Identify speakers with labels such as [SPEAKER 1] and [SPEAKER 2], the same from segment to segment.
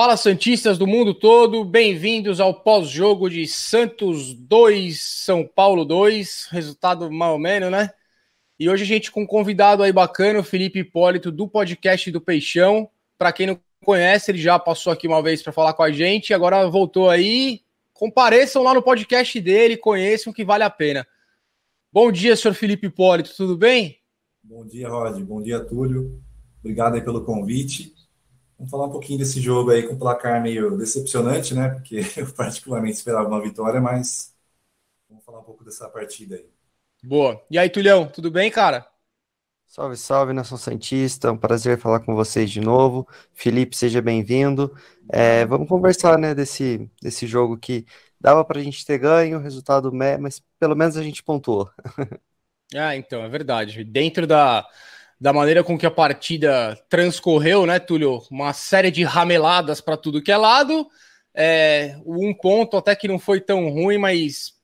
[SPEAKER 1] Fala Santistas do mundo todo, bem-vindos ao pós-jogo de Santos 2, São Paulo 2, resultado mal ou menos, né? E hoje a gente com um convidado aí bacana, o Felipe Hipólito, do podcast do Peixão. Para quem não conhece, ele já passou aqui uma vez para falar com a gente, agora voltou aí. Compareçam lá no podcast dele, conheçam que vale a pena. Bom dia, senhor Felipe Hipólito, tudo bem?
[SPEAKER 2] Bom dia, Rod. Bom dia, Túlio. Obrigado aí pelo convite. Vamos falar um pouquinho desse jogo aí com placar meio decepcionante, né? Porque eu particularmente esperava uma vitória, mas vamos falar um pouco dessa partida aí.
[SPEAKER 1] Boa. E aí, Tulhão, tudo bem, cara?
[SPEAKER 3] Salve, salve, Nação Santista. Um prazer falar com vocês de novo. Felipe, seja bem-vindo. É, vamos conversar, né, desse, desse jogo que dava para a gente ter ganho, resultado, mas pelo menos a gente pontuou.
[SPEAKER 1] ah, então, é verdade. Dentro da, da maneira com que a partida transcorreu, né, Túlio? Uma série de rameladas para tudo que é lado. É, um ponto até que não foi tão ruim, mas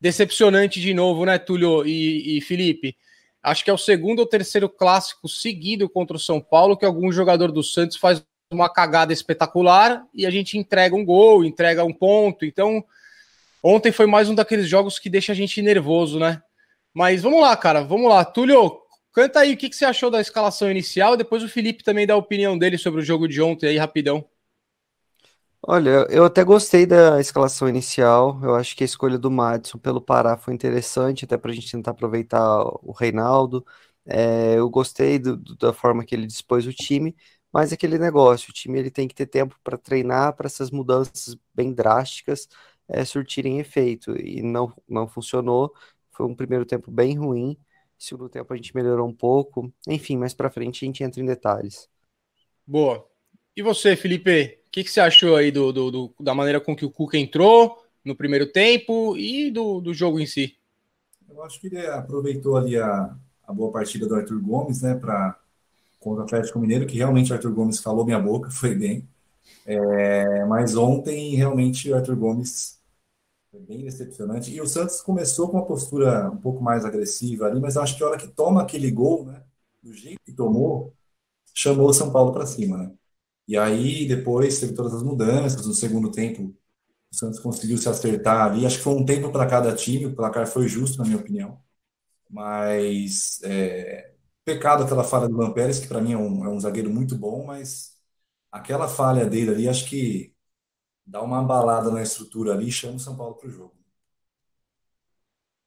[SPEAKER 1] decepcionante de novo, né, Túlio e, e Felipe? Acho que é o segundo ou terceiro clássico seguido contra o São Paulo que algum jogador do Santos faz uma cagada espetacular e a gente entrega um gol, entrega um ponto. Então, ontem foi mais um daqueles jogos que deixa a gente nervoso, né? Mas vamos lá, cara, vamos lá. Túlio, Canta aí o que, que você achou da escalação inicial, depois o Felipe também dá a opinião dele sobre o jogo de ontem aí, rapidão.
[SPEAKER 3] Olha, eu até gostei da escalação inicial. Eu acho que a escolha do Madison pelo Pará foi interessante, até para a gente tentar aproveitar o Reinaldo. É, eu gostei do, do, da forma que ele dispôs o time, mas aquele negócio, o time ele tem que ter tempo para treinar para essas mudanças bem drásticas é, surtirem efeito. E não, não funcionou. Foi um primeiro tempo bem ruim. Segundo tempo a gente melhorou um pouco. Enfim, mais para frente a gente entra em detalhes.
[SPEAKER 1] Boa. E você, Felipe? O que, que, você achou aí do, do, do, da maneira com que o Cuca entrou no primeiro tempo e do, do jogo em si?
[SPEAKER 2] Eu acho que ele aproveitou ali a, a boa partida do Arthur Gomes, né, para contra o Atlético Mineiro, que realmente o Arthur Gomes calou minha boca, foi bem. É, mas ontem, realmente, o Arthur Gomes foi bem decepcionante. E o Santos começou com uma postura um pouco mais agressiva ali, mas acho que a hora que toma aquele gol, né, do jeito que tomou, chamou o São Paulo para cima, né? E aí depois teve todas as mudanças. No segundo tempo, o Santos conseguiu se acertar ali. Acho que foi um tempo para cada time. O placar foi justo, na minha opinião. Mas é, pecado aquela falha do Lampérez, que para mim é um, é um zagueiro muito bom, mas aquela falha dele ali, acho que dá uma balada na estrutura ali e chama o São Paulo para o jogo.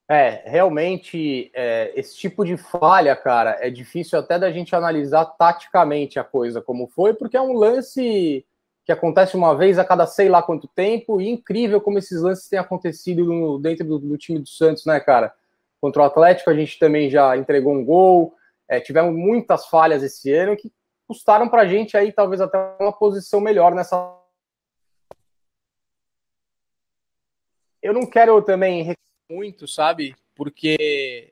[SPEAKER 1] É, realmente, é, esse tipo de falha, cara, é difícil até da gente analisar taticamente a coisa como foi, porque é um lance que acontece uma vez a cada sei lá quanto tempo, e incrível como esses lances têm acontecido no, dentro do, do, time do Santos, né, cara? Contra o Atlético a gente também já entregou um gol, é, tivemos muitas falhas esse ano que custaram pra gente aí talvez até uma posição melhor nessa eu não quero também muito, sabe? Porque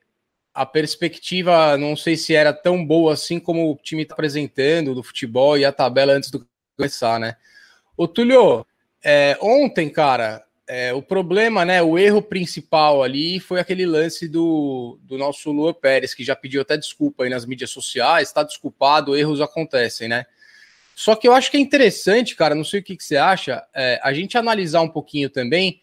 [SPEAKER 1] a perspectiva não sei se era tão boa assim como o time está apresentando do futebol e a tabela antes do começar, né? Ô Túlio, é, ontem, cara, é, o problema, né? O erro principal ali foi aquele lance do, do nosso Lua Pérez, que já pediu até desculpa aí nas mídias sociais, está desculpado, erros acontecem, né? Só que eu acho que é interessante, cara, não sei o que, que você acha, é, a gente analisar um pouquinho também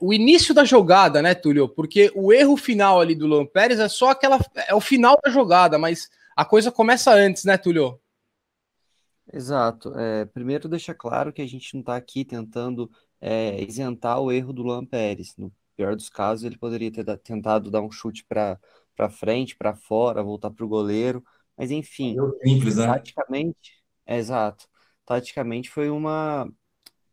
[SPEAKER 1] o início da jogada, né, Túlio? Porque o erro final ali do Luan Pérez é só aquela. É o final da jogada, mas a coisa começa antes, né, Túlio?
[SPEAKER 3] Exato. É, primeiro, deixa claro que a gente não está aqui tentando é, isentar o erro do Luan Pérez. No pior dos casos, ele poderia ter tentado dar um chute para frente, para fora, voltar para o goleiro. Mas, enfim,
[SPEAKER 2] simples, né?
[SPEAKER 3] taticamente, é, exato. Taticamente foi uma,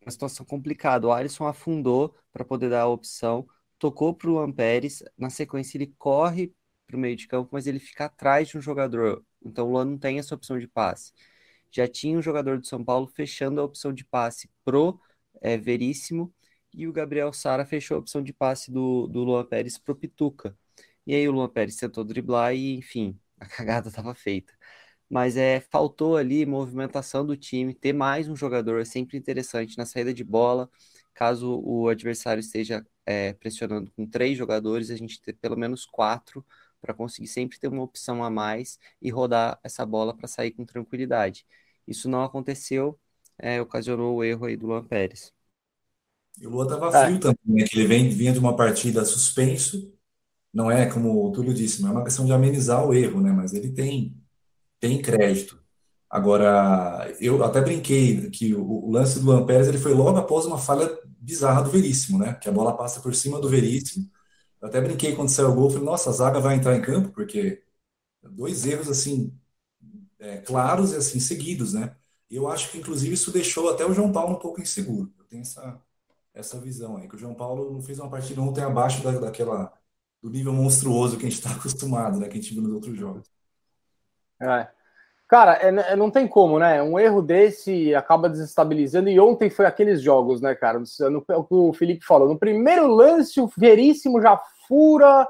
[SPEAKER 3] uma situação complicada. O Alisson afundou para poder dar a opção, tocou para o Amperes, na sequência ele corre para o meio de campo, mas ele fica atrás de um jogador. Então o Luan não tem essa opção de passe. Já tinha um jogador do São Paulo fechando a opção de passe pro é, Veríssimo e o Gabriel Sara fechou a opção de passe do, do Luan Pérez pro Pituca. E aí o Luan Pérez tentou driblar e, enfim, a cagada estava feita mas é, faltou ali movimentação do time, ter mais um jogador é sempre interessante na saída de bola, caso o adversário esteja é, pressionando com três jogadores, a gente ter pelo menos quatro para conseguir sempre ter uma opção a mais e rodar essa bola para sair com tranquilidade. Isso não aconteceu, é, ocasionou o erro aí do Luan Pérez.
[SPEAKER 2] E o Luan estava é. frio também, né? Que ele vem, vinha de uma partida suspenso, não é como o Túlio disse, não é uma questão de amenizar o erro, né? Mas ele tem, tem crédito. Agora, eu até brinquei que o, lance do Pérez ele foi logo após uma falha bizarra do Veríssimo, né? Que a bola passa por cima do Veríssimo. Eu até brinquei quando saiu o gol, falei, nossa, a zaga vai entrar em campo, porque dois erros assim é, claros e assim seguidos, né? Eu acho que inclusive isso deixou até o João Paulo um pouco inseguro. Eu tenho essa essa visão aí que o João Paulo não fez uma partida ontem abaixo da, daquela do nível monstruoso que a gente está acostumado, né? Que a gente viu nos outros jogos.
[SPEAKER 1] É. Cara, é, é, não tem como, né? Um erro desse acaba desestabilizando. E ontem foi aqueles jogos, né, cara? No, é o que o Felipe falou. No primeiro lance, o Veríssimo já fura.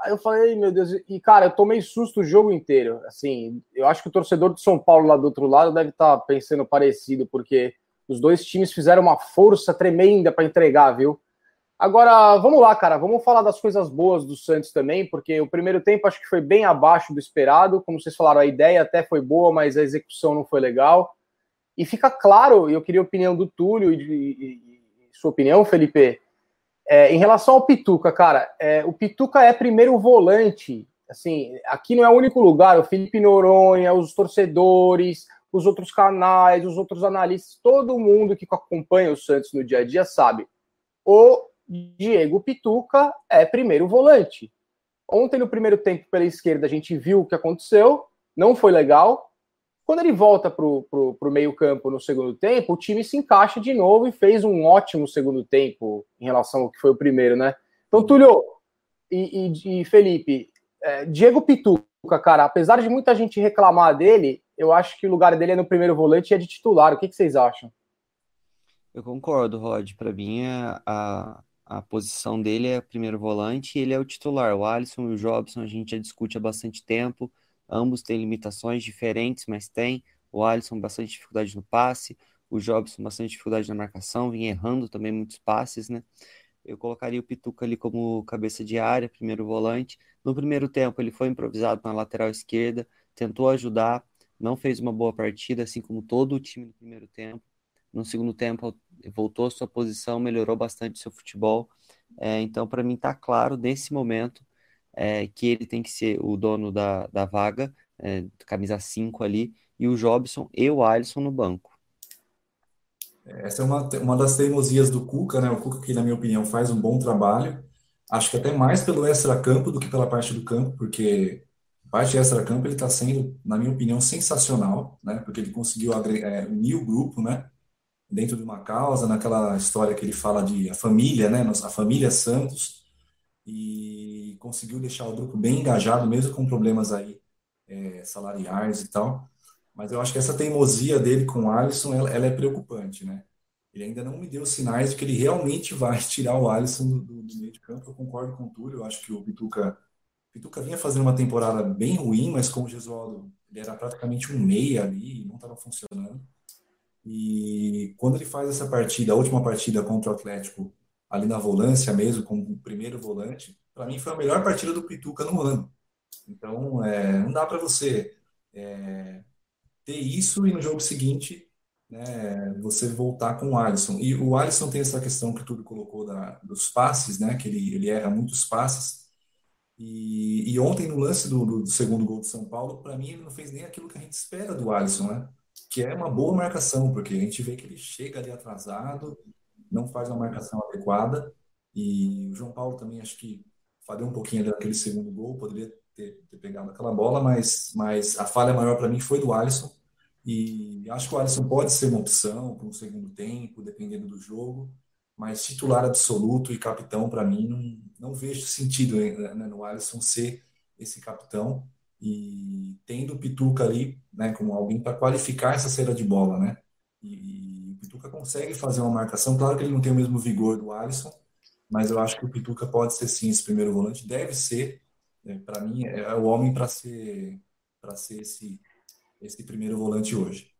[SPEAKER 1] Aí eu falei, meu Deus. E, cara, eu tomei susto o jogo inteiro. Assim, eu acho que o torcedor de São Paulo lá do outro lado deve estar tá pensando parecido, porque os dois times fizeram uma força tremenda para entregar, viu? Agora, vamos lá, cara, vamos falar das coisas boas do Santos também, porque o primeiro tempo acho que foi bem abaixo do esperado. Como vocês falaram, a ideia até foi boa, mas a execução não foi legal. E fica claro, e eu queria a opinião do Túlio e, e, sua opinião, Felipe, é, em relação ao Pituca, cara, é, o Pituca é primeiro volante. Assim, aqui não é o único lugar, o Felipe Noronha, os torcedores, os outros canais, os outros analistas, todo mundo que acompanha o Santos no dia a dia sabe. O Diego Pituca é primeiro volante. Ontem, no primeiro tempo, pela esquerda, a gente viu o que aconteceu, não foi legal. Quando ele volta para o meio-campo no segundo tempo, o time se encaixa de novo e fez um ótimo segundo tempo em relação ao que foi o primeiro, né? Então, Túlio e, e, e Felipe, é, Diego Pituca, cara, apesar de muita gente reclamar dele, eu acho que o lugar dele é no primeiro volante e é de titular. O que, que vocês acham?
[SPEAKER 3] Eu concordo, Rod. Para mim, a, a posição dele é primeiro volante e ele é o titular. O Alisson e o Jobson a gente já discute há bastante tempo. Ambos têm limitações diferentes, mas tem. O Alisson bastante dificuldade no passe, o Jobson bastante dificuldade na marcação, vinha errando também muitos passes, né? Eu colocaria o Pituca ali como cabeça de área, primeiro volante. No primeiro tempo ele foi improvisado na lateral esquerda, tentou ajudar, não fez uma boa partida, assim como todo o time no primeiro tempo. No segundo tempo voltou à sua posição, melhorou bastante seu futebol. É, então, para mim, está claro nesse momento é, que ele tem que ser o dono da, da vaga, é, camisa 5 ali, e o Jobson e o Alisson no banco.
[SPEAKER 2] Essa é uma, uma das teimosias do Cuca, né? O Cuca, que, na minha opinião, faz um bom trabalho. Acho que até mais pelo extra-campo do que pela parte do campo, porque a parte extra-campo ele está sendo, na minha opinião, sensacional, né? Porque ele conseguiu é, unir o grupo, né? Dentro de uma causa, naquela história que ele fala de a família, né, a família Santos, e conseguiu deixar o grupo bem engajado, mesmo com problemas aí é, salariais e tal. Mas eu acho que essa teimosia dele com o Alisson, ela, ela, é preocupante, né? Ele ainda não me deu sinais de que ele realmente vai tirar o Alisson do, do, do meio de campo. Eu concordo com o Túlio, eu acho que o Pituca, Pituca vinha fazendo uma temporada bem ruim, mas como o Gesualdo, ele era praticamente um meia ali, não estava funcionando. E quando ele faz essa partida, a última partida contra o Atlético, ali na volância mesmo, como o primeiro volante, para mim foi a melhor partida do Pituca no ano. Então, é, não dá para você é, ter isso e no jogo seguinte né, você voltar com o Alisson. E o Alisson tem essa questão que tudo colocou da, dos passes, né, que ele, ele erra muitos passes. E, e ontem, no lance do, do, segundo gol do São Paulo, para mim, ele não fez nem aquilo que a gente espera do Alisson, né? Que é uma boa marcação, porque a gente vê que ele chega ali atrasado, não faz uma marcação adequada, e o João Paulo também acho que falhou um pouquinho ali naquele segundo gol, poderia ter, ter pegado aquela bola, mas, mas a falha maior para mim foi do Alisson, e acho que o Alisson pode ser uma opção para um segundo tempo, dependendo do jogo, mas titular absoluto e capitão, para mim, não, não vejo sentido né, no Alisson ser esse capitão e tendo o Pituca ali, né, como alguém para qualificar essa saída de bola, né? E, e, o Pituca consegue fazer uma marcação, claro que ele não tem o mesmo vigor do Alisson, mas eu acho que o Pituca pode ser sim esse primeiro volante, deve ser, né, para mim é o homem para ser para ser esse esse primeiro volante hoje.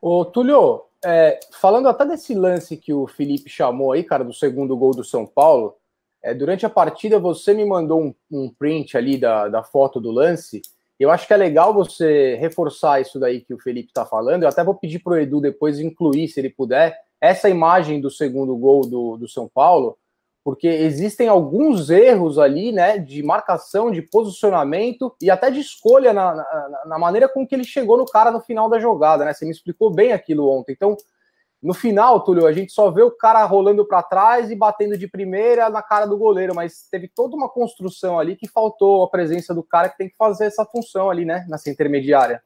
[SPEAKER 1] Ô Túlio, é, falando até desse lance que o Felipe chamou aí, cara, do segundo gol do São Paulo, é, durante a partida, você me mandou um, um, print ali da, da foto do lance. Eu acho que é legal você reforçar isso daí que o Felipe está falando. Eu até vou pedir para o Edu depois incluir, se ele puder, essa imagem do segundo gol do, do São Paulo, porque existem alguns erros ali, né, de marcação, de posicionamento e até de escolha na, na, na maneira com que ele chegou no cara no final da jogada, né? Você me explicou bem aquilo ontem. Então, no final, Túlio, a gente só vê o cara rolando para trás e batendo de primeira na cara do goleiro, mas teve toda uma construção ali que faltou a presença do cara que tem que fazer essa função ali, né, nessa intermediária.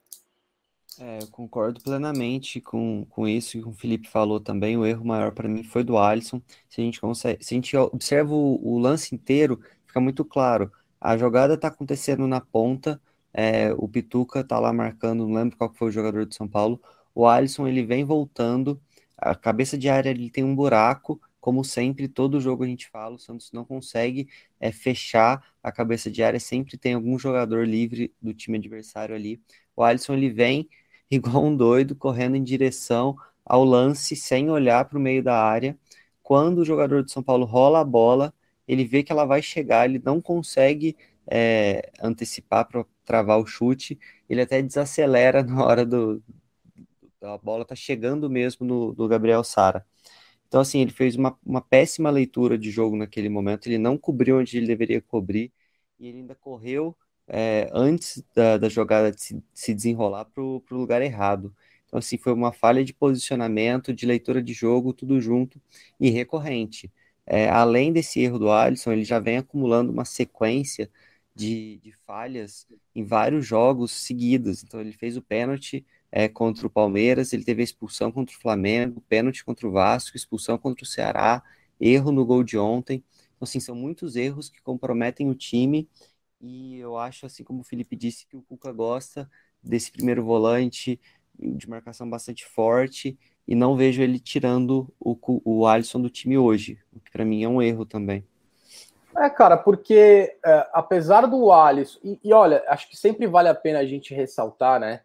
[SPEAKER 3] É, eu concordo plenamente com, com isso e com o Felipe falou também. O erro maior para mim foi do Alisson. Se a gente consegue, se a gente observa o, o lance inteiro, fica muito claro. A jogada está acontecendo na ponta, é, o Pituca está lá marcando, não lembro qual foi o jogador de São Paulo. O Alisson ele vem voltando a cabeça de área ele tem um buraco, como sempre, todo jogo a gente fala, o Santos não consegue é, fechar a cabeça de área, sempre tem algum jogador livre do time adversário ali. O Alisson ele vem igual um doido, correndo em direção ao lance, sem olhar para o meio da área. Quando o jogador de São Paulo rola a bola, ele vê que ela vai chegar, ele não consegue é, antecipar para travar o chute, ele até desacelera na hora do, a bola tá chegando mesmo no, no Gabriel Sara. Então, assim, ele fez uma, uma péssima leitura de jogo naquele momento, ele não cobriu onde ele deveria cobrir, e ele ainda correu é, antes da, da, jogada de se, se desenrolar para o lugar errado. Então, assim, foi uma falha de posicionamento, de leitura de jogo, tudo junto e recorrente. É, além desse erro do Alisson, ele já vem acumulando uma sequência de, de falhas em vários jogos seguidos. Então, ele fez o pênalti é, contra o Palmeiras, ele teve expulsão contra o Flamengo, pênalti contra o Vasco, expulsão contra o Ceará, erro no gol de ontem. Então, assim, são muitos erros que comprometem o time e eu acho, assim como o Felipe disse, que o Cuca gosta desse primeiro volante de marcação bastante forte e não vejo ele tirando o, o Alisson do time hoje, o que para mim é um erro também.
[SPEAKER 1] É, cara, porque é, apesar do Alisson, e, e, olha, acho que sempre vale a pena a gente ressaltar, né?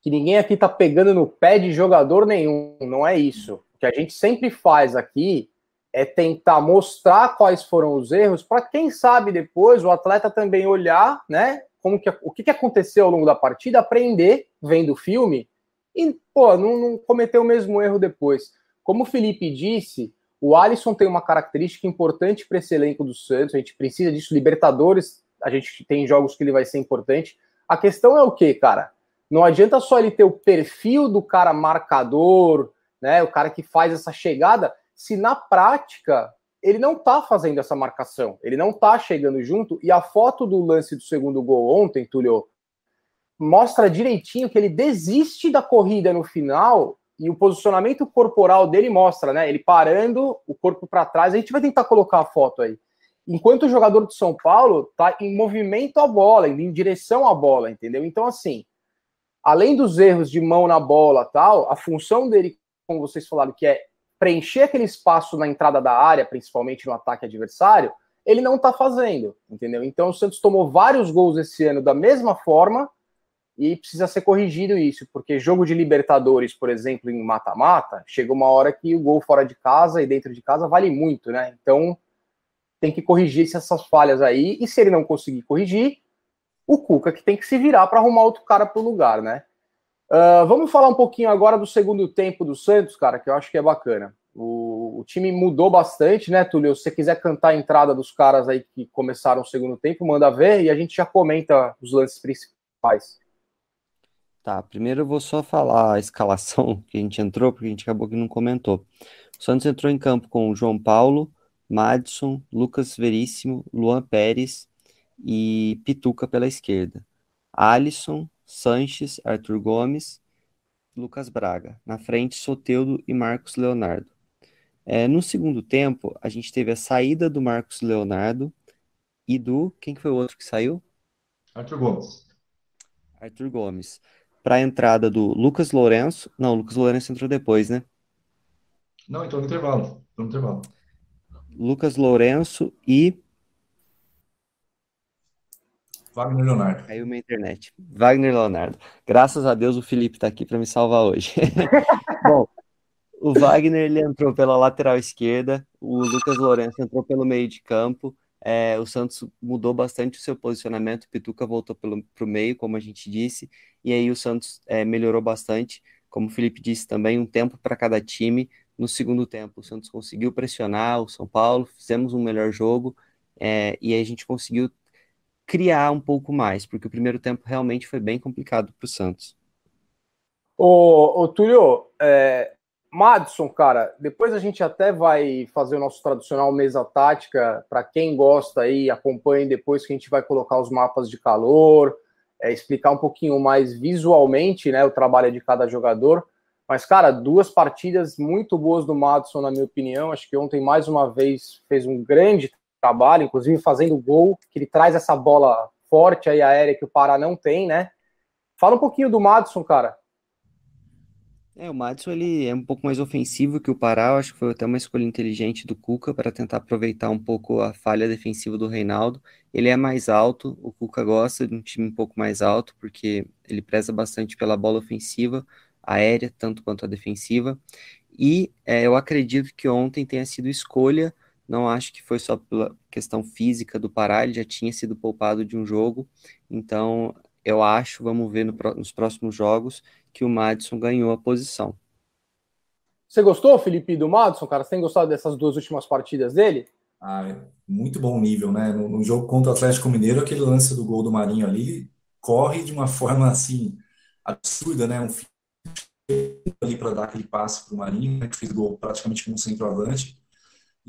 [SPEAKER 1] Que ninguém aqui tá pegando no pé de jogador nenhum, não é isso. O que a gente sempre faz aqui é tentar mostrar quais foram os erros para quem sabe depois o atleta também olhar, né, como que o que, aconteceu ao longo da partida, aprender vendo o filme e pô, não, não cometer o mesmo erro depois. Como o Felipe disse, o Alisson tem uma característica importante para esse elenco do Santos. A gente precisa disso. Libertadores, a gente tem jogos que ele vai ser importante. A questão é o que, cara? Não adianta só ele ter o perfil do cara marcador, né? O cara que faz essa chegada, se na prática ele não tá fazendo essa marcação, ele não tá chegando junto. E a foto do lance do segundo gol ontem, Túlio, mostra direitinho que ele desiste da corrida no final e o posicionamento corporal dele mostra, né? Ele parando o corpo para trás. A gente vai tentar colocar a foto aí. Enquanto o jogador de São Paulo tá em movimento à bola, em direção à bola, entendeu? Então, assim, além dos erros de mão na bola tal, a função dele, como vocês falaram, que é preencher aquele espaço na entrada da área, principalmente no ataque adversário, ele não está fazendo, entendeu? Então o Santos tomou vários gols esse ano da mesma forma e precisa ser corrigido isso, porque jogo de Libertadores, por exemplo, em mata-mata, chega uma hora que o gol fora de casa e dentro de casa vale muito, né? Então tem que corrigir essas falhas aí, e se ele não conseguir corrigir, o Cuca que tem que se virar para arrumar outro cara para o lugar, né? Uh, vamos falar um pouquinho agora do segundo tempo do Santos, cara, que eu acho que é bacana. O, o, time mudou bastante, né, Túlio? Se você quiser cantar a entrada dos caras aí que começaram o segundo tempo, manda ver e a gente já comenta os lances principais.
[SPEAKER 3] Tá, primeiro eu vou só falar a escalação que a gente entrou, porque a gente acabou que não comentou. O Santos entrou em campo com o João Paulo, Madison, Lucas Veríssimo, Luan Pérez, e Pituca pela esquerda. Alisson, Sanches, Arthur Gomes, Lucas Braga. Na frente, Soteudo e Marcos Leonardo. É, no segundo tempo, a gente teve a saída do Marcos Leonardo e do. Quem que foi o outro que saiu?
[SPEAKER 2] Arthur Gomes.
[SPEAKER 3] Arthur Gomes. Para a entrada do Lucas Lourenço. Não, o Lucas Lourenço entrou depois, né?
[SPEAKER 2] Não, entrou no intervalo. Entrou no intervalo.
[SPEAKER 3] Lucas Lourenço e
[SPEAKER 2] Wagner Leonardo.
[SPEAKER 3] Caiu minha internet. Wagner Leonardo. Graças a Deus o Felipe está aqui para me salvar hoje. Bom, o Wagner ele entrou pela lateral esquerda, o Lucas Lourenço entrou pelo meio de campo é, o Santos mudou bastante o seu posicionamento, o Pituca voltou para o meio, como a gente disse, e aí o Santos é, melhorou bastante, como o Felipe disse também, um tempo para cada time. No segundo tempo, o Santos conseguiu pressionar o São Paulo, fizemos um melhor jogo, é, e aí a gente conseguiu criar um pouco mais, porque o primeiro tempo realmente foi bem complicado para o Santos.
[SPEAKER 1] Ô, ô Túlio, é, Madison, cara, depois a gente até vai fazer o nosso tradicional mesa tática. Para quem gosta aí, acompanhe depois que a gente vai colocar os mapas de calor, é, explicar um pouquinho mais visualmente né, o trabalho de cada jogador. Mas, cara, duas partidas muito boas do Madison, na minha opinião. Acho que ontem, mais uma vez, fez um grande trabalho, inclusive fazendo gol, que ele traz essa bola forte aí aérea que o Pará não tem, né? Fala um pouquinho do Madison, cara.
[SPEAKER 3] É, o Madison ele é um pouco mais ofensivo que o Pará, eu acho que foi até uma escolha inteligente do Cuca para tentar aproveitar um pouco a falha defensiva do Reinaldo. Ele é mais alto, o Cuca gosta de um time um pouco mais alto, porque ele preza bastante pela bola ofensiva, aérea, tanto quanto a defensiva. E é, eu acredito que ontem tenha sido escolha, não acho que foi só pela questão física do Pará, ele já tinha sido poupado de um jogo, então eu acho, vamos ver no, nos próximos jogos, que o Madison ganhou a posição.
[SPEAKER 1] Você gostou, Felipe, do Madison, cara? Você tem gostado dessas duas últimas partidas dele?
[SPEAKER 2] Ah, é muito bom nível, né? No, no, jogo contra o Atlético Mineiro, aquele lance do gol do Marinho ali, corre de uma forma assim absurda, né? Um ali para dar aquele passe para o Marinho, né? que fez gol praticamente como centroavante.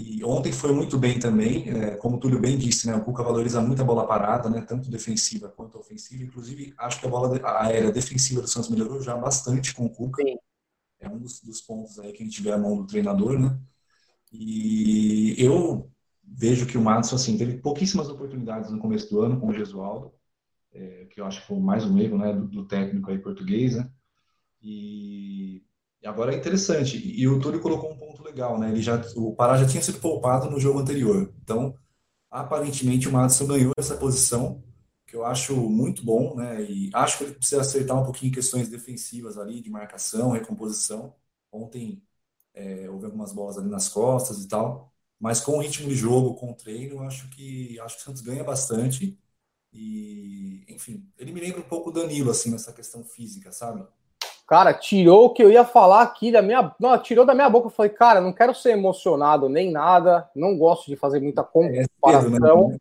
[SPEAKER 2] E ontem foi muito bem também, é, como o Túlio bem disse, né, o Cuca valoriza muito a bola parada, né, tanto defensiva quanto ofensiva. Inclusive, acho que a bola aérea defensiva do Santos melhorou já bastante com o Cuca. Sim. É um dos, dos, pontos aí que a gente vê a mão do treinador, né? E eu vejo que o Madison, assim, teve pouquíssimas oportunidades no começo do ano com o Gesualdo, é, que eu acho que foi mais um erro, né, do, do técnico aí português, né? E e agora é interessante. E o Túlio colocou um ponto legal, né? Ele já, o Pará já tinha sido poupado no jogo anterior. Então, aparentemente, o Madison ganhou essa posição, que eu acho muito bom, né? E acho que ele precisa acertar um pouquinho questões defensivas ali, de marcação, recomposição. Ontem é, houve algumas bolas ali nas costas e tal. Mas com o ritmo de jogo, com o treino, acho que acho que o Santos ganha bastante. E, enfim, ele me lembra um pouco o Danilo, assim, nessa questão física, sabe?
[SPEAKER 1] Cara, tirou o que eu ia falar aqui da minha. Não, tirou da minha boca. Eu falei, cara, não quero ser emocionado nem nada. Não gosto de fazer muita é, comparação. É,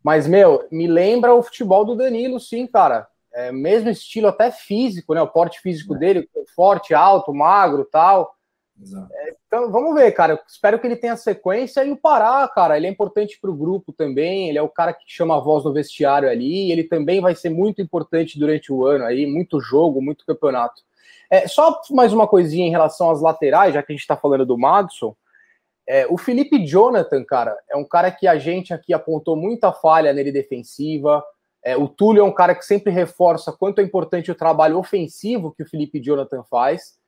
[SPEAKER 1] mas, meu, me lembra o futebol do Danilo, sim, cara. É, mesmo estilo até físico, né? O porte físico é. dele, forte, alto, magro tal. É, então, vamos ver, cara. Eu espero que ele tenha sequência e o Pará, cara. Ele é importante para o grupo também. Ele é o cara que chama a voz no vestiário ali. Ele também vai ser muito importante durante o ano aí. Muito jogo, muito campeonato. É, só mais uma coisinha em relação às laterais, já que a gente está falando do Madison. É, o Felipe Jonathan, cara, é um cara que a gente aqui apontou muita falha nele defensiva. É, o Túlio é um cara que sempre reforça quanto é importante o trabalho ofensivo que o Felipe Jonathan faz.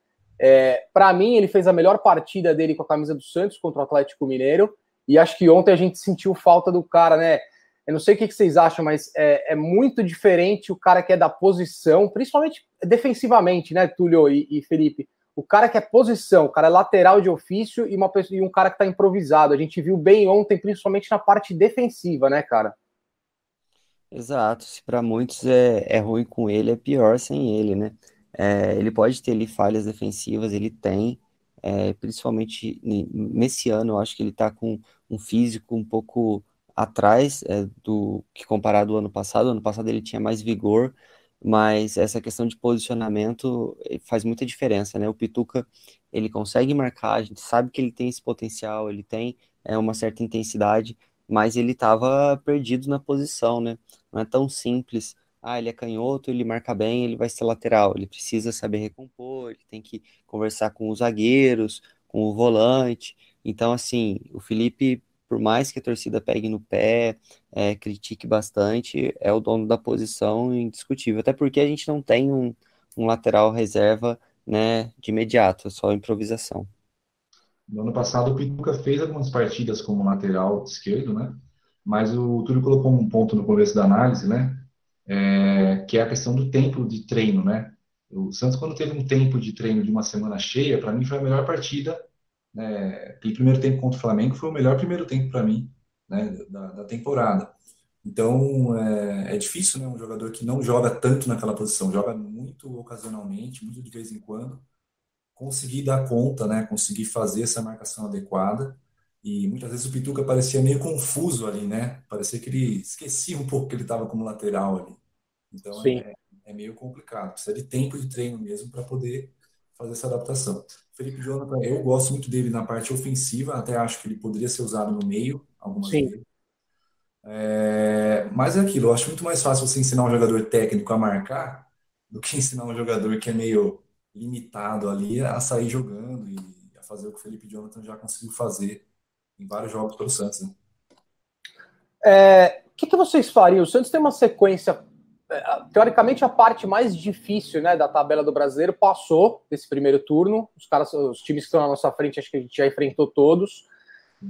[SPEAKER 1] É, Para mim, ele fez a melhor partida dele com a camisa do Santos contra o Atlético Mineiro. E acho que ontem a gente sentiu falta do cara, né? Eu não sei o que vocês acham, mas é, é, muito diferente o cara que é da posição, principalmente defensivamente, né, Túlio e, e, Felipe? O cara que é posição, o cara é lateral de ofício e, uma, e um cara que está improvisado. A gente viu bem ontem, principalmente na parte defensiva, né, cara?
[SPEAKER 3] Exato. Se para muitos é, é ruim com ele, é pior sem ele, né? É, ele pode ter ali falhas defensivas, ele tem, é, principalmente nesse ano, eu acho que ele está com um físico um pouco atrás é, do que comparado ao ano passado. ano passado ele tinha mais vigor, mas essa questão de posicionamento eh, faz muita diferença, né? O Pituca ele consegue marcar, a gente sabe que ele tem esse potencial, ele tem é, uma certa intensidade, mas ele estava perdido na posição, né? Não é tão simples. Ah, ele é canhoto, ele marca bem, ele vai ser lateral. Ele precisa saber recompor, ele tem que conversar com os zagueiros, com o volante. Então, assim, o Felipe por mais que a torcida pegue no pé, é, critique bastante, é o dono da posição indiscutível. Até porque a gente não tem um, um lateral reserva né, de imediato, é só improvisação.
[SPEAKER 2] No ano passado, o Pituca fez algumas partidas como lateral esquerdo, né? Mas o Túlio colocou um ponto no começo da análise, né? É, que é a questão do tempo de treino, né? O Santos, quando teve um tempo de treino de uma semana cheia, para mim foi a melhor partida né, aquele primeiro tempo contra o Flamengo foi o melhor primeiro tempo para mim né, da, da temporada. Então é, é, difícil, né, um jogador que não joga tanto naquela posição, joga muito ocasionalmente, muito de vez em quando, conseguir dar conta, né, conseguir fazer essa marcação adequada. E muitas vezes o Pituca parecia meio confuso ali, né? Parecia que ele esquecia um pouco que ele estava como lateral ali. Então é, é, meio complicado. Precisa de tempo de treino mesmo para poder fazer essa adaptação. Felipe Jonathan, eu gosto muito dele na parte ofensiva, até acho que ele poderia ser usado no meio, algumas Sim. vezes. É, mas é aquilo, eu acho muito mais fácil você ensinar um jogador técnico a marcar do que ensinar um jogador que é meio limitado ali a sair jogando e a fazer o que o Felipe Jonathan já conseguiu fazer em vários jogos pelo Santos. Né?
[SPEAKER 1] É, o que, que, vocês fariam? O Santos tem uma sequência, teoricamente a parte mais difícil né, da tabela do brasileiro passou desse primeiro turno. Os caras, os times que estão na nossa frente, acho que a gente já enfrentou todos.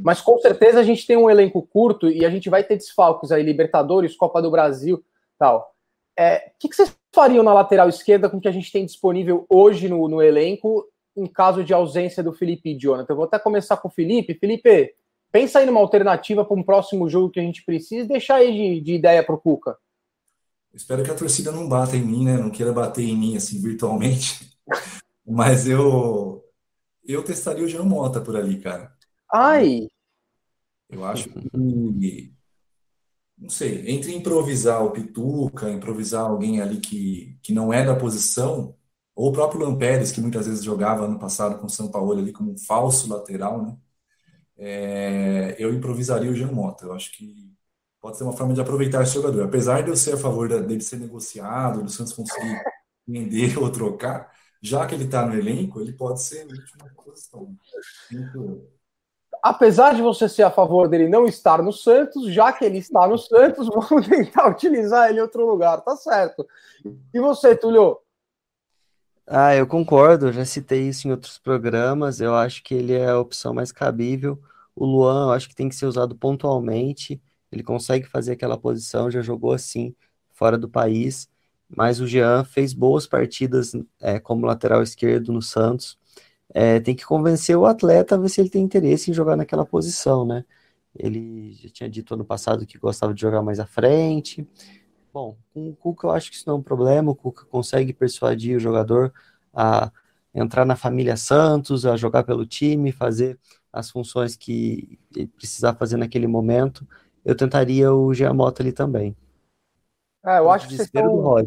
[SPEAKER 1] Mas com certeza a gente tem um elenco curto e a gente vai ter desfalques aí, Libertadores, Copa do Brasil tal. É, o que, que, vocês fariam na lateral esquerda com o que a gente tem disponível hoje no, no elenco em caso de ausência do Felipe e Jonathan? Eu vou até começar com o Felipe. Felipe, pensa aí numa alternativa para um próximo jogo que a gente precisa deixar aí de, de ideia para o Cuca.
[SPEAKER 2] Espero que a torcida não bata em mim, né? Não queira bater em mim assim virtualmente. Mas eu eu testaria o Jean Mota por ali, cara.
[SPEAKER 1] Ai!
[SPEAKER 2] Eu acho que. Não sei, entre improvisar o Pituca, improvisar alguém ali que, que não é da posição, ou o próprio Lamperes, que muitas vezes jogava ano passado com o São Paulo ali como um falso lateral, né? É, eu improvisaria o Jean Mota. Eu acho que pode ser uma forma de aproveitar esse jogador. Apesar de eu ser a favor dele ser negociado, do Santos conseguir vender ou trocar, já que ele está no elenco, ele pode ser a última posição. Muito,
[SPEAKER 1] apesar de você ser a favor dele não estar no Santos, já que ele está no Santos, vamos tentar utilizar ele em outro lugar, tá certo. E você, Túlio?
[SPEAKER 3] Ah, eu concordo, já citei isso em outros programas, eu acho que ele é a opção mais cabível. O Luan, eu acho que tem que ser usado pontualmente, ele consegue fazer aquela posição, já jogou assim, fora do país, mas o Jean fez boas partidas é, como lateral esquerdo no Santos, é, tem que convencer o atleta a ver se ele tem interesse em jogar naquela posição, né? Ele já tinha dito ano passado que gostava de jogar mais à frente. Bom, com o Cuca eu acho que isso não é um problema, o Cuca consegue persuadir o jogador a entrar na família Santos, a jogar pelo time, fazer as funções que precisar fazer naquele momento. Eu tentaria o Giamota ali também.
[SPEAKER 1] É, eu acho que vocês estão...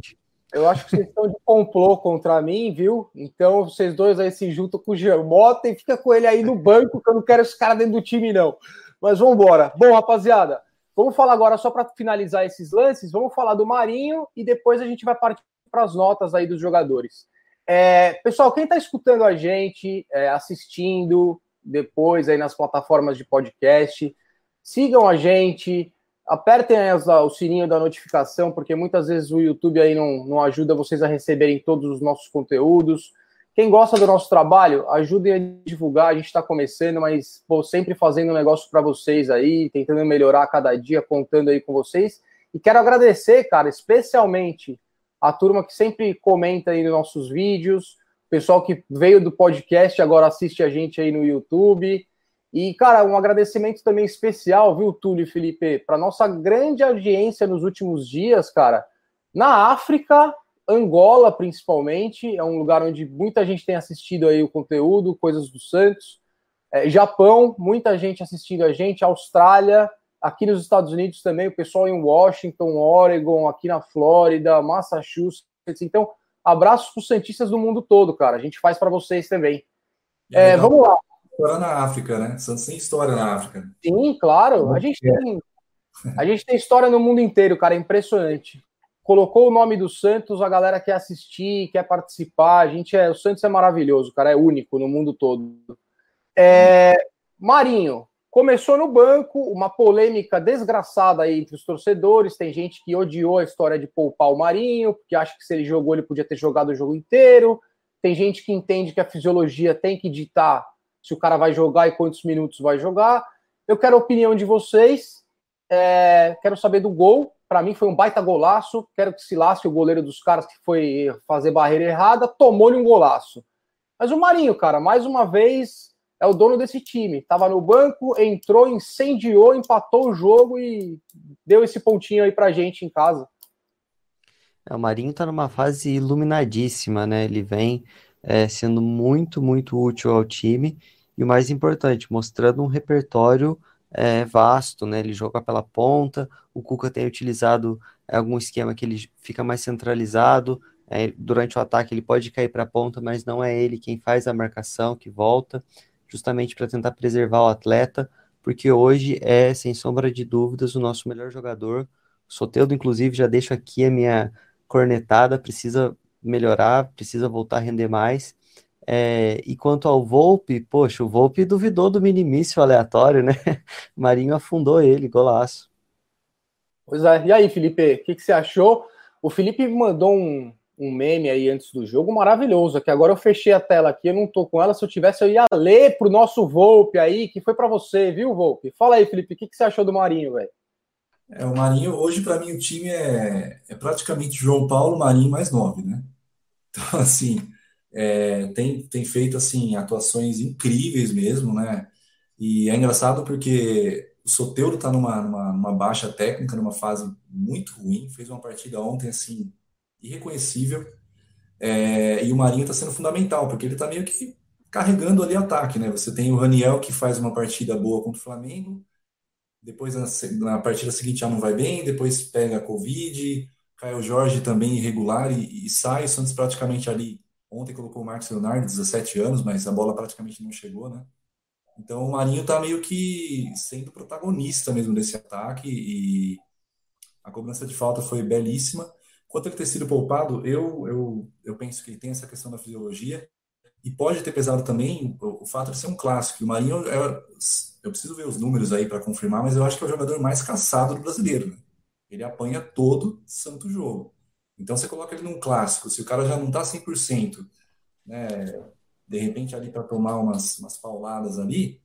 [SPEAKER 1] Eu acho que vocês estão de complô contra mim, viu? Então vocês dois aí se juntam com o Germota e fica com ele aí no banco, que eu não quero esse cara dentro do time, não. Mas vamos embora. Bom, rapaziada, vamos falar agora, só para finalizar esses lances, vamos falar do Marinho e depois a gente vai partir para as notas aí dos jogadores. É, pessoal, quem está escutando a gente, é, assistindo depois aí nas plataformas de podcast, sigam a gente, apertem o sininho da notificação, porque muitas vezes o YouTube aí não, não ajuda vocês a receberem todos os nossos conteúdos. Quem gosta do nosso trabalho, ajudem a divulgar. A gente está começando, mas pô, sempre fazendo um negócio para vocês aí, tentando melhorar cada dia, contando aí com vocês. E quero agradecer, cara, especialmente a turma que sempre comenta aí nos nossos vídeos, o pessoal que veio do podcast agora assiste a gente aí no YouTube. E, cara, um agradecimento também especial, viu, Túlio e Felipe, para nossa grande audiência nos últimos dias, cara. Na África, Angola, principalmente, é um lugar onde muita gente tem assistido aí o conteúdo, coisas do Santos. É, Japão, muita gente assistindo a gente. Austrália, aqui nos Estados Unidos também, o pessoal em Washington, Oregon, aqui na Flórida, Massachusetts. Então, abraços para os Santistas do mundo todo, cara. A gente faz para vocês também. É, vamos lá
[SPEAKER 2] história na África, né? Santos tem história na África.
[SPEAKER 1] Sim, claro. A gente tem, a gente tem história no mundo inteiro, cara. É impressionante. Colocou o nome do Santos, a galera quer assistir, quer participar. A gente é, o Santos é maravilhoso, cara. É único no mundo todo. É, Marinho começou no banco, uma polêmica desgraçada aí entre os torcedores. Tem gente que odiou a história de poupar o Marinho, porque acha que se ele jogou, ele podia ter jogado o jogo inteiro. Tem gente que entende que a fisiologia tem que ditar se o cara vai jogar e quantos minutos vai jogar. Eu quero a opinião de vocês. É, quero saber do gol. Para mim foi um baita golaço. Quero que se lasque o goleiro dos caras que foi fazer barreira errada, tomou-lhe um golaço. Mas o Marinho, cara, mais uma vez, é o dono desse time. Tava no banco, entrou, incendiou, empatou o jogo e deu esse pontinho aí pra gente em casa.
[SPEAKER 3] É, o Marinho tá numa fase iluminadíssima, né? Ele vem é, sendo muito, muito útil ao time e o mais importante, mostrando um repertório é, vasto, né? Ele joga pela ponta, o Cuca tem utilizado algum esquema que ele fica mais centralizado, é, durante o ataque ele pode cair para a ponta, mas não é ele quem faz a marcação, que volta, justamente para tentar preservar o atleta, porque hoje é, sem sombra de dúvidas, o nosso melhor jogador. Soteldo, inclusive, já deixo aqui a minha cornetada, precisa melhorar, precisa voltar a render mais. É, e quanto ao Volpe, poxa, o Volpe duvidou do minimício aleatório, né? Marinho afundou ele, golaço.
[SPEAKER 1] Pois é, e aí, Felipe, o que, que, você achou? O Felipe mandou um, um meme aí antes do jogo maravilhoso, que agora eu fechei a tela aqui, eu não tô com ela, se eu tivesse eu ia ler pro nosso Volpe aí, que foi para você, viu, Volpe? Fala aí, Felipe, o que, que você achou do Marinho, velho?
[SPEAKER 2] É, o Marinho, hoje para mim o time é, é praticamente João Paulo, Marinho mais nove, né? Então, assim, é, tem, tem feito assim atuações incríveis mesmo, né? E é engraçado porque o Soteldo está numa, numa, numa, baixa técnica, numa fase muito ruim, fez uma partida ontem assim irreconhecível. É, e o Marinho está sendo fundamental, porque ele está meio que carregando ali ataque, né? Você tem o Raniel que faz uma partida boa contra o Flamengo, depois na, na partida seguinte já não vai bem, depois pega a Covid, Caio Jorge também irregular e, e sai, o Santos praticamente ali Ontem colocou o Marcos Leonardo, 17 anos, mas a bola praticamente não chegou, né? Então o Marinho tá meio que sendo protagonista mesmo desse ataque e a cobrança de falta foi belíssima. Quanto ele ter sido poupado, eu, eu, eu penso que tem essa questão da fisiologia e pode ter pesado também o, o fato de ser um clássico. O Marinho, é, eu preciso ver os números aí para confirmar, mas eu acho que é o jogador mais caçado do brasileiro. Né? Ele apanha todo santo jogo. Então você coloca ele num clássico, se o cara já não está 100%, né, de repente ali para tomar umas, umas pauladas ali,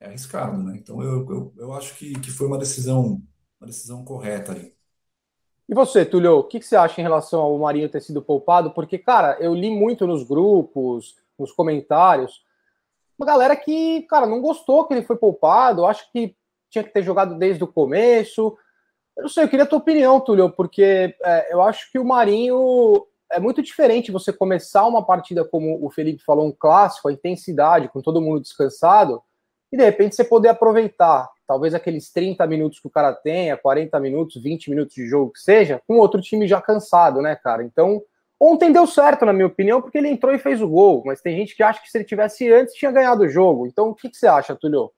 [SPEAKER 2] é arriscado, né? Então eu, eu, eu acho que, que foi uma decisão, uma decisão correta aí.
[SPEAKER 1] E você, Tulio, o que, que você acha em relação ao Marinho ter sido poupado? Porque, cara, eu li muito nos grupos, nos comentários, uma galera que, cara, não gostou que ele foi poupado, acho que tinha que ter jogado desde o começo. Eu não sei, eu queria a tua opinião, Túlio, porque é, eu acho que o Marinho é muito diferente você começar uma partida, como o Felipe falou, um clássico, a intensidade, com todo mundo descansado, e de repente você poder aproveitar, talvez aqueles 30 minutos que o cara tenha, 40 minutos, 20 minutos de jogo que seja, com outro time já cansado, né, cara? Então, ontem deu certo, na minha opinião, porque ele entrou e fez o gol, mas tem gente que acha que se ele tivesse antes, tinha ganhado o jogo. Então, o que, que você acha, Túlio?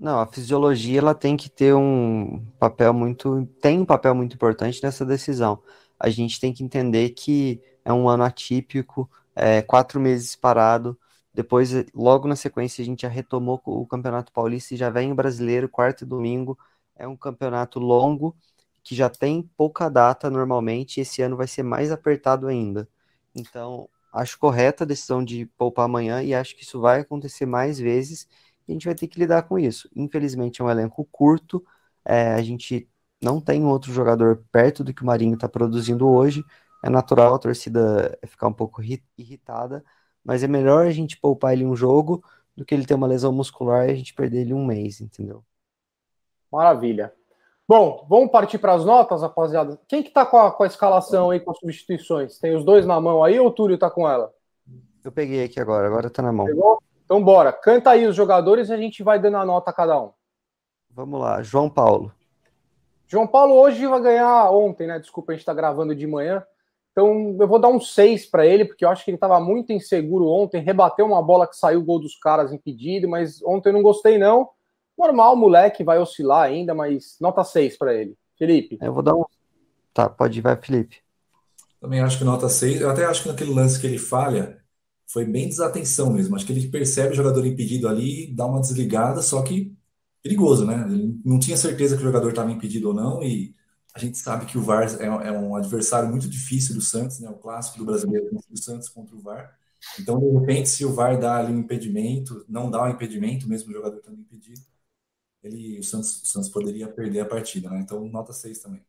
[SPEAKER 3] Não, a fisiologia ela tem que ter um papel muito, tem um papel muito importante nessa decisão. A gente tem que entender que é um ano atípico, é, quatro meses parado. Depois, logo na sequência, a gente já retomou o Campeonato Paulista e já vem o Brasileiro, quarto e domingo. É um campeonato longo que já tem pouca data normalmente. E esse ano vai ser mais apertado ainda. Então, acho correta a decisão de poupar amanhã e acho que isso vai acontecer mais vezes a gente vai ter que lidar com isso. Infelizmente é um elenco curto, é, a gente não tem outro jogador perto do que o Marinho está produzindo hoje. É natural a torcida ficar um pouco irritada, mas é melhor a gente poupar ele um jogo do que ele ter uma lesão muscular e a gente perder ele um mês, entendeu?
[SPEAKER 1] Maravilha. Bom, vamos partir para as notas, rapaziada. Quem que tá com a, com a escalação aí, com as substituições? Tem os dois na mão aí ou o Túlio tá com ela?
[SPEAKER 3] Eu peguei aqui agora, agora tá na mão.
[SPEAKER 1] Pegou? Então, bora. Canta aí os jogadores e a gente vai dando a nota a cada um.
[SPEAKER 3] Vamos lá. João Paulo.
[SPEAKER 1] João Paulo hoje vai ganhar ontem, né? Desculpa, a gente está gravando de manhã. Então, eu vou dar um 6 para ele, porque eu acho que ele estava muito inseguro ontem. Rebateu uma bola que saiu o gol dos caras impedido, mas ontem eu não gostei, não. Normal, moleque vai oscilar ainda, mas nota 6 para ele. Felipe.
[SPEAKER 3] Eu vou dar um. Tá, pode ir, vai, Felipe.
[SPEAKER 2] Também acho que nota 6. Eu até acho que naquele lance que ele falha, foi bem desatenção mesmo. Acho que ele percebe o jogador impedido ali, dá uma desligada, só que perigoso, né? Ele não tinha certeza que o jogador estava impedido ou não, e a gente sabe que o VAR é, é, um adversário muito difícil do Santos, né? O clássico do brasileiro do Santos contra o VAR. Então, de repente, se o VAR dá ali um impedimento, não dá um impedimento, mesmo o jogador estando impedido, ele, o, Santos, o Santos poderia perder a partida, né? Então, nota 6 também.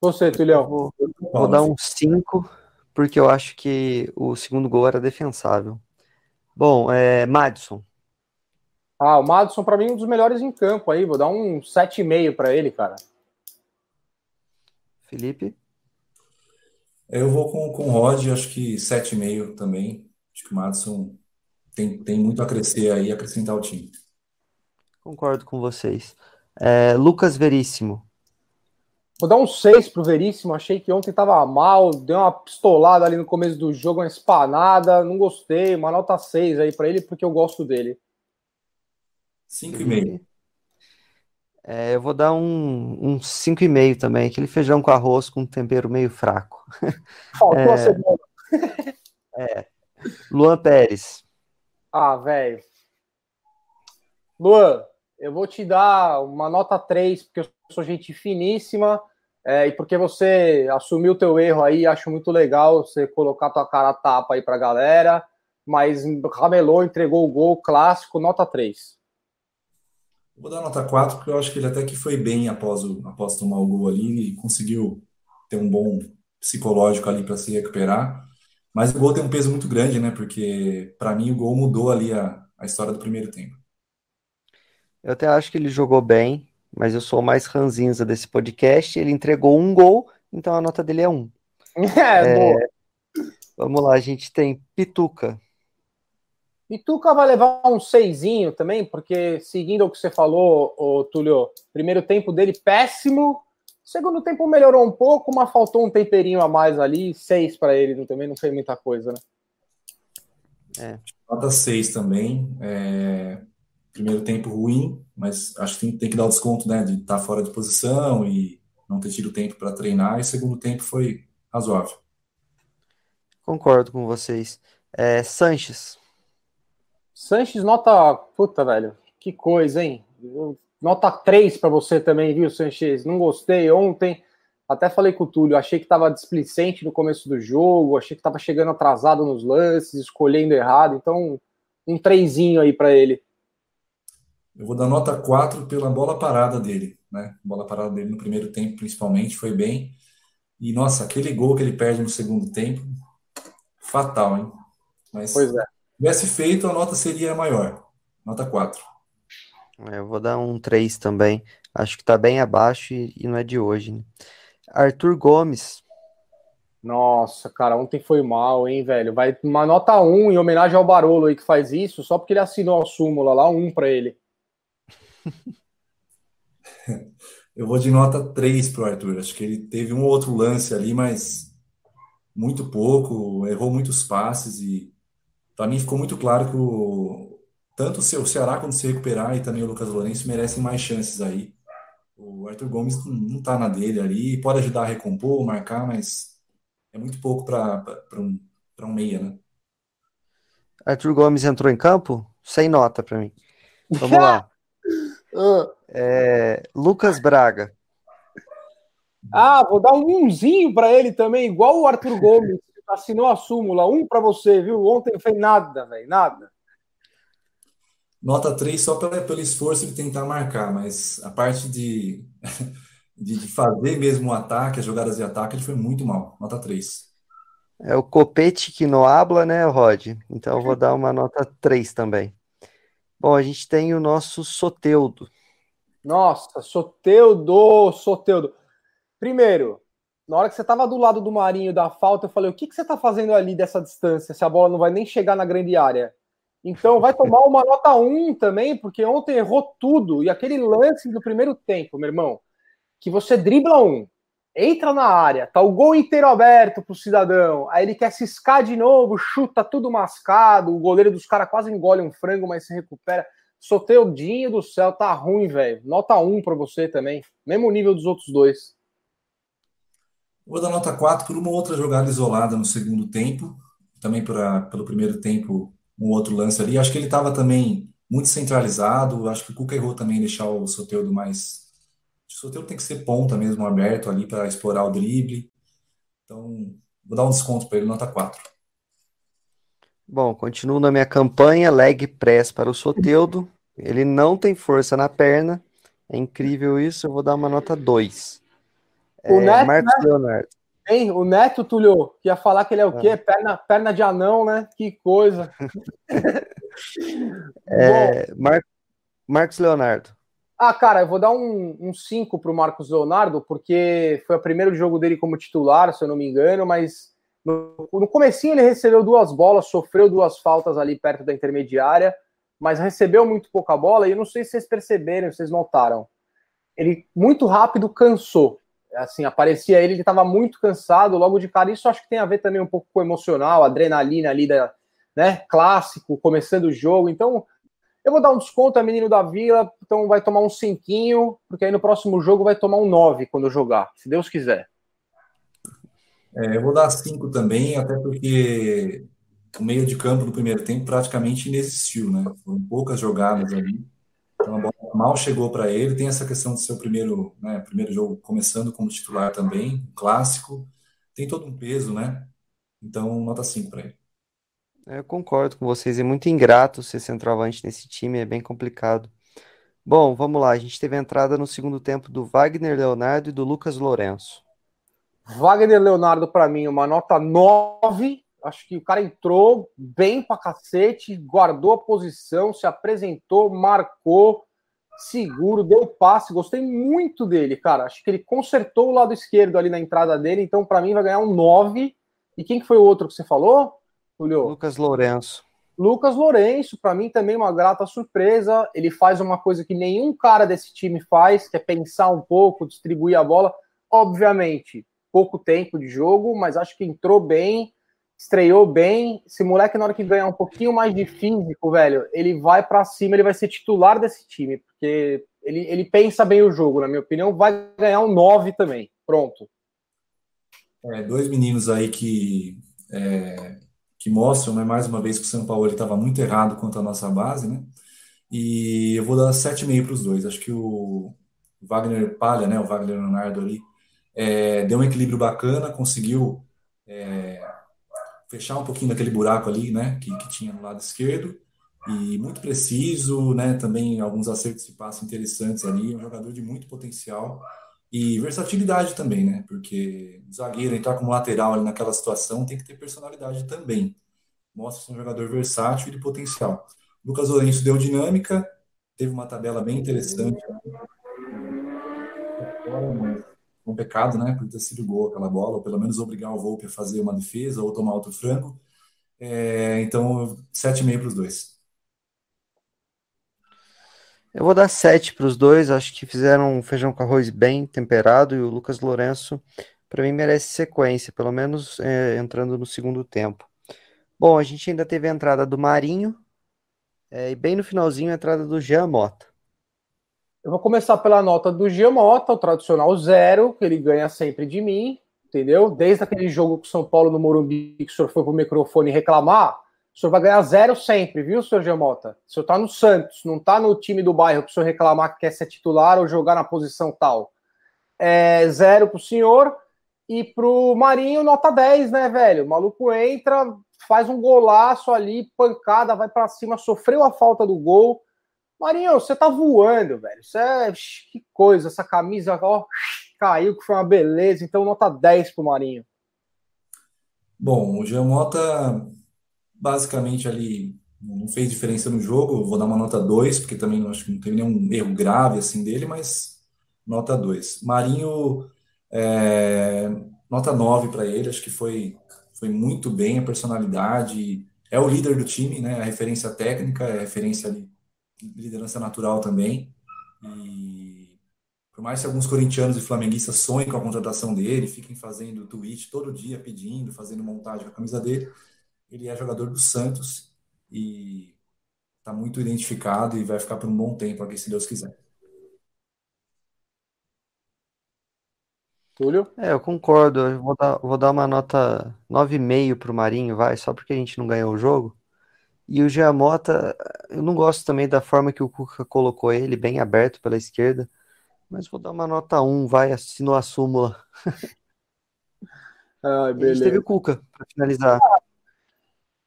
[SPEAKER 1] Você, Tulião.
[SPEAKER 3] Vou, vou dar um 5 porque eu acho que o segundo gol era defensável. Bom, é, Madison.
[SPEAKER 1] Ah, o Madison, para mim, é um dos melhores em campo aí. Vou dar um 7,5 para ele, cara.
[SPEAKER 3] Felipe?
[SPEAKER 2] Eu vou com, com o Rod, acho que 7,5 também. Acho que o Madison tem, tem muito a crescer aí, acrescentar o time.
[SPEAKER 3] Concordo com vocês. É, Lucas Veríssimo.
[SPEAKER 1] Vou dar um 6 pro Veríssimo. Achei que ontem tava mal, deu uma pistolada ali no começo do jogo, uma espanada. Não gostei. Uma nota 6 aí para ele, porque eu gosto dele.
[SPEAKER 2] 5,5.
[SPEAKER 3] É, eu vou dar um, um 5,5 também. Aquele feijão com arroz com tempero meio fraco.
[SPEAKER 1] Faltou a
[SPEAKER 3] É.
[SPEAKER 1] cebola.
[SPEAKER 3] É. Luan Pérez.
[SPEAKER 1] Ah, velho. Luan, eu vou te dar uma nota 3, porque eu sou gente finíssima, é, e porque você assumiu o teu erro aí, acho muito legal você colocar tua cara tapa aí pra galera, mas ramelou, entregou o gol clássico, nota 3.
[SPEAKER 2] Vou dar nota 4, porque eu acho que ele até que foi bem após, o, após tomar o gol ali e conseguiu ter um bom psicológico ali para se recuperar. Mas o gol tem um peso muito grande, né? Porque para mim o gol mudou ali a, a história do primeiro tempo.
[SPEAKER 3] Eu até acho que ele jogou bem, mas eu sou o mais ranzinza desse podcast. Ele entregou um gol, então a nota dele é um.
[SPEAKER 1] É, boa.
[SPEAKER 3] Vamos lá, a gente tem Pituca.
[SPEAKER 1] Pituca vai levar um seisinho também, porque seguindo o que você falou, ô, Túlio, primeiro tempo dele péssimo, segundo tempo melhorou um pouco, mas faltou um temperinho a mais ali, seis para ele, também não fez muita coisa, né?
[SPEAKER 2] Nota 6 também. é, primeiro tempo ruim, mas acho que tem, tem que dar o desconto, né? De estar fora de posição e não ter tido tempo para treinar. E segundo tempo foi razoável.
[SPEAKER 3] Concordo com vocês. É, Sanches.
[SPEAKER 1] Sanches nota, puta, velho, que coisa, hein? Nota 3 para você também, viu, Sanches? Não gostei ontem. Até falei com o Túlio, achei que estava displicente no começo do jogo, achei que estava chegando atrasado nos lances, escolhendo errado, então um trezinho aí para ele.
[SPEAKER 2] Eu vou dar nota 4 pela bola parada dele, né? Bola parada dele no primeiro tempo, principalmente, foi bem. E, nossa, aquele gol que ele perde no segundo tempo, fatal, hein? Mas
[SPEAKER 1] Pois é.
[SPEAKER 2] se tivesse feito, a nota seria maior. Nota 4.
[SPEAKER 3] É, Eu vou dar um 3 também. Acho que tá bem abaixo e, e não é de hoje, né? Arthur Gomes.
[SPEAKER 1] Nossa, cara, ontem foi mal, hein, velho? Vai uma nota 1 em homenagem ao Barolo aí que faz isso, só porque ele assinou a súmula lá, um para ele.
[SPEAKER 2] Eu vou de nota 3 pro Arthur. Acho que ele teve um ou outro lance ali, mas muito pouco, errou muitos passes e para mim ficou muito claro que o, tanto o Ce- o Ceará quando se recuperar e também o Lucas Lourenço merecem mais chances aí. O Arthur Gomes não, não tá na dele ali, pode ajudar a recompor, marcar, mas é muito pouco para um, para um meia, né?
[SPEAKER 3] Arthur Gomes entrou em campo? Sem nota pra mim. Vamos lá. É, Lucas Braga.
[SPEAKER 1] Ah, vou dar um umzinho para ele também, igual o Arthur Gomes, assinou a súmula, um para você, viu? Ontem não fez nada, velho, nada.
[SPEAKER 2] Nota 3 só pela, pelo esforço de tentar marcar, mas a parte de, de, de fazer mesmo o ataque, as jogadas de ataque, ele foi muito mal. Nota 3.
[SPEAKER 3] É o copete que não habla, né, Rod? Então eu vou dar uma nota 3 também. Bom, a gente tem o nosso Soteudo.
[SPEAKER 1] Nossa, Soteudo, Soteudo. Primeiro, na hora que você tava do lado do Marinho da falta, eu falei: o que, que você tá fazendo ali dessa distância? Se a bola não vai nem chegar na grande área. Então vai tomar uma nota 1 também, porque ontem errou tudo. E aquele lance do primeiro tempo, meu irmão, que você dribla um, entra na área, tá o gol inteiro aberto pro cidadão, aí ele quer ciscar de novo, chuta tudo mascado, o goleiro dos caras quase engole um frango, mas se recupera. Soteudinho do céu, tá ruim, velho. Nota 1 para você também. Mesmo nível dos outros dois.
[SPEAKER 2] Vou dar nota 4 por uma outra jogada isolada no segundo tempo, também por a- pelo primeiro tempo, um outro lance ali. Acho que ele estava também muito centralizado. Acho que o Cuca errou também deixar o Soteldo mais. O Soteldo tem que ser ponta mesmo, aberto ali para explorar o drible. Então, vou dar um desconto para ele, nota 4.
[SPEAKER 3] Bom, continuo na minha campanha, leg press para o Soteudo. Ele não tem força na perna. É incrível isso, eu vou dar uma nota 2.
[SPEAKER 1] O
[SPEAKER 3] É,
[SPEAKER 1] Neto,
[SPEAKER 3] Marcos Leonardo.
[SPEAKER 1] Hein? O Neto, Tulio, que ia falar que ele é o quê? Perna, perna de anão, né? Que coisa. Bom,
[SPEAKER 3] É, Mar- Marcos Leonardo.
[SPEAKER 1] Ah, cara, eu vou dar um 5 um para o Marcos Leonardo, porque foi o primeiro jogo dele como titular, se eu não me engano, mas no, no comecinho ele recebeu duas bolas, sofreu duas faltas ali perto da intermediária, mas recebeu muito pouca bola, e eu não sei se vocês perceberam, se vocês notaram. Ele muito rápido cansou. Assim, aparecia ele, ele estava muito cansado logo de cara. Isso acho que tem a ver também um pouco com o emocional, adrenalina ali da, né, clássico, começando o jogo. Então, eu vou dar um desconto, é menino da Vila, então vai tomar um cinquinho, porque aí no próximo jogo vai tomar um 9 quando jogar, se Deus quiser.
[SPEAKER 2] É, eu vou dar cinco também, até porque o meio de campo no primeiro tempo praticamente inexistiu, né? Foram poucas jogadas ali. Então a bola mal chegou para ele. Tem essa questão de ser o primeiro, né, primeiro jogo começando como titular também, clássico. Tem todo um peso, né? Então, nota 5 para ele.
[SPEAKER 3] Eu concordo com vocês, é muito ingrato ser centroavante nesse time, é bem complicado. Bom, vamos lá, a gente teve a entrada no segundo tempo do Wagner Leonardo e do Lucas Lourenço.
[SPEAKER 1] Wagner Leonardo, para mim, uma nota 9. Acho que o cara entrou bem pra cacete, guardou a posição, se apresentou, marcou, seguro, deu passe. Gostei muito dele, cara. Acho que ele consertou o lado esquerdo ali na entrada dele, então para mim vai ganhar um 9. E quem que foi o outro que você falou?
[SPEAKER 3] Julio? Lucas Lourenço.
[SPEAKER 1] Lucas Lourenço, para mim também uma grata surpresa. Ele faz uma coisa que nenhum cara desse time faz, que é pensar um pouco, distribuir a bola. Obviamente, pouco tempo de jogo, mas acho que entrou bem, estreou bem. Esse moleque, na hora que ganhar um pouquinho mais de físico, velho, ele vai para cima, ele vai ser titular desse time, porque ele, ele pensa bem o jogo, na minha opinião, vai ganhar um 9 também. Pronto.
[SPEAKER 2] É, dois meninos aí que é, que mostram, né, mais uma vez, que o São Paulo estava muito errado quanto à nossa base, né? E eu vou dar 7,5 para os dois. Acho que o Wagner Palha, né, o Wagner Leonardo ali, é, deu um equilíbrio bacana, conseguiu é, fechar um pouquinho daquele buraco ali, né, que, que tinha no lado esquerdo, e muito preciso, né, também alguns acertos de passe interessantes ali, um jogador de muito potencial, e versatilidade também, né? Porque zagueiro entrar como lateral ali naquela situação tem que ter personalidade também. Mostra ser um jogador versátil e de potencial. Lucas Lourenço deu dinâmica, teve uma tabela bem interessante. Um pecado, né? Por ter sido gol aquela bola, ou pelo menos obrigar o Volpe a fazer uma defesa ou tomar outro frango. É, então, 7,5 para os dois.
[SPEAKER 3] Eu vou dar 7 para os dois, acho que fizeram um feijão com arroz bem temperado e o Lucas Lourenço, para mim, merece sequência, pelo menos é, entrando no segundo tempo. Bom, a gente ainda teve a entrada do Marinho é, e bem no finalzinho a entrada do Jean Mota.
[SPEAKER 1] Eu vou começar pela nota do Jean Mota, o tradicional zero, que ele ganha sempre de mim, entendeu? Desde aquele jogo com o São Paulo no Morumbi, que o senhor foi pro microfone reclamar, o senhor vai ganhar zero sempre, viu, senhor Gemota? O senhor tá no Santos, não tá no time do bairro para o senhor reclamar que quer ser titular ou jogar na posição tal. É, zero pro senhor. E pro Marinho, nota 10, né, velho? O maluco entra, faz um golaço ali, pancada, vai para cima, sofreu a falta do gol. Marinho, você tá voando, velho. Isso é. Que coisa, essa camisa, ó, caiu, que foi uma beleza. Então, nota 10 pro Marinho.
[SPEAKER 2] Bom, o Giamota basicamente ali não fez diferença no jogo. Vou dar uma nota 2, porque também não, acho que não teve nenhum erro grave assim dele, mas nota 2. Marinho, é, nota 9 para ele, acho que foi, foi muito bem a personalidade. É o líder do time, né? A referência técnica, é a referência ali, liderança natural também. E por mais que alguns corintianos e flamenguistas sonhem com a contratação dele, fiquem fazendo tweet todo dia pedindo, fazendo montagem com a camisa dele, ele é jogador do Santos e está muito identificado e vai ficar por um bom tempo aqui, se Deus quiser.
[SPEAKER 3] Túlio? É, eu concordo. Eu vou dar, vou dar uma nota 9,5 para o Marinho, vai, só porque a gente não ganhou o jogo. E o Giamota, eu não gosto também da forma que o Cuca colocou ele, bem aberto pela esquerda. Mas vou dar uma nota 1, vai, assinou a súmula.
[SPEAKER 1] Ai, beleza. a gente
[SPEAKER 3] teve o Cuca para finalizar.
[SPEAKER 1] Ah,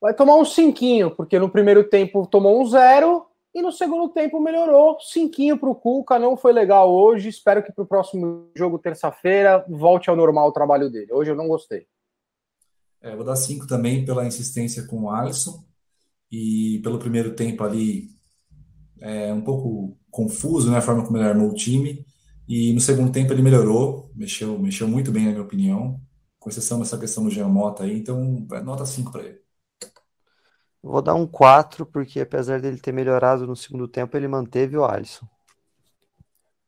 [SPEAKER 1] vai tomar um cinquinho, porque no primeiro tempo tomou um zero e no segundo tempo melhorou. Cinquinho para o Cuca, não foi legal hoje. Espero que para o próximo jogo, terça-feira, volte ao normal o trabalho dele. Hoje eu não gostei.
[SPEAKER 2] É, vou dar cinco também pela insistência com o Alisson e pelo primeiro tempo ali é, um pouco confuso, né, a forma como ele armou o time. E no segundo tempo ele melhorou, mexeu, mexeu muito bem, na minha opinião, com exceção dessa questão do Jean Mota aí, então nota 5 para ele.
[SPEAKER 3] Vou dar um 4, porque apesar dele ter melhorado no segundo tempo, ele manteve o Alisson.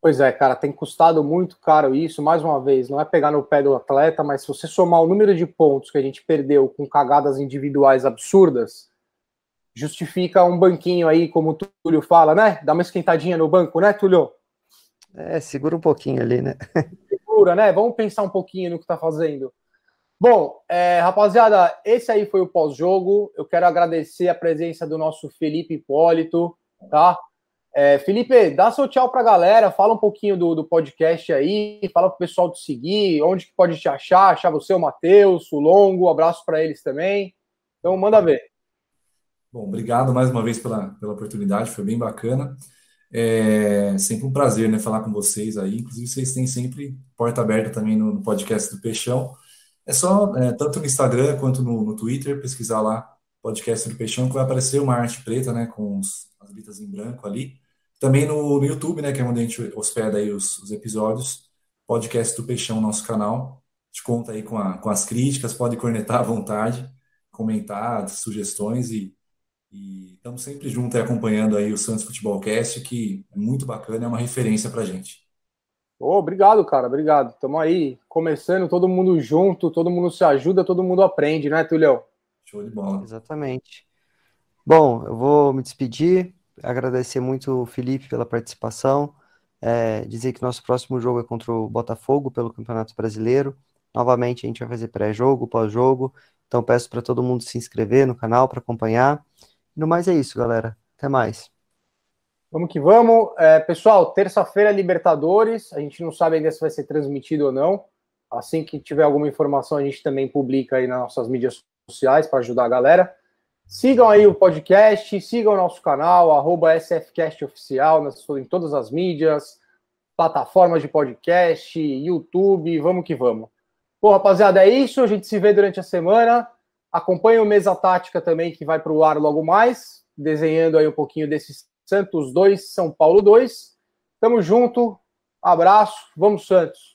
[SPEAKER 1] Pois é, cara, tem custado muito caro isso, mais uma vez, não é pegar no pé do atleta, mas se você somar o número de pontos que a gente perdeu com cagadas individuais absurdas, justifica um banquinho aí, como o Túlio fala, né? Dá uma esquentadinha no banco, né, Túlio?
[SPEAKER 3] É, segura um pouquinho ali, né?
[SPEAKER 1] Segura, né? Vamos pensar um pouquinho no que tá fazendo. Bom, é, rapaziada, esse aí foi o pós-jogo. Eu quero agradecer a presença do nosso Felipe Hipólito, tá? É, Felipe, dá seu tchau pra galera, fala um pouquinho do, do podcast aí, fala pro pessoal te seguir, onde que pode te achar, achar você, o Matheus, o Longo, abraço para eles também. Então, manda ver.
[SPEAKER 2] Bom, obrigado mais uma vez pela, pela oportunidade, foi bem bacana. É sempre um prazer né, falar com vocês aí. Inclusive, vocês têm sempre porta aberta também no, no podcast do Peixão. É só, é, tanto no Instagram quanto no, no, Twitter, pesquisar lá podcast do Peixão, que vai aparecer uma arte preta, né, com os, as letras em branco ali. Também no, no, YouTube, né, que é onde a gente hospeda aí os, os episódios. Podcast do Peixão, nosso canal. A gente conta aí com, a, com as críticas, pode cornetar à vontade, comentar, sugestões e estamos sempre juntos acompanhando aí o Santos Futebol Cast, que é muito bacana, é uma referência para gente.
[SPEAKER 1] Oh, obrigado, cara, obrigado. Estamos aí começando, todo mundo junto, todo mundo se ajuda, todo mundo aprende, né, Tulio?
[SPEAKER 2] Show de bola.
[SPEAKER 3] Exatamente. Bom, eu vou me despedir, agradecer muito o Felipe pela participação, é, dizer que nosso próximo jogo é contra o Botafogo pelo Campeonato Brasileiro. Novamente a gente vai fazer pré-jogo, pós-jogo, então peço para todo mundo se inscrever no canal para acompanhar. No mais é isso, galera. Até mais.
[SPEAKER 1] Vamos que vamos. É, pessoal, terça-feira Libertadores. A gente não sabe ainda se vai ser transmitido ou não. Assim que tiver alguma informação, a gente também publica aí nas nossas mídias sociais para ajudar a galera. Sigam aí o podcast, sigam o nosso canal, arroba SFCastOficial, em todas as mídias, plataformas de podcast, YouTube, vamos que vamos. Bom, rapaziada, é isso. A gente se vê durante a semana. Acompanhe o Mesa Tática também, que vai para o ar logo mais, desenhando aí um pouquinho desses Santos 2, São Paulo 2. Tamo junto, abraço, vamos Santos!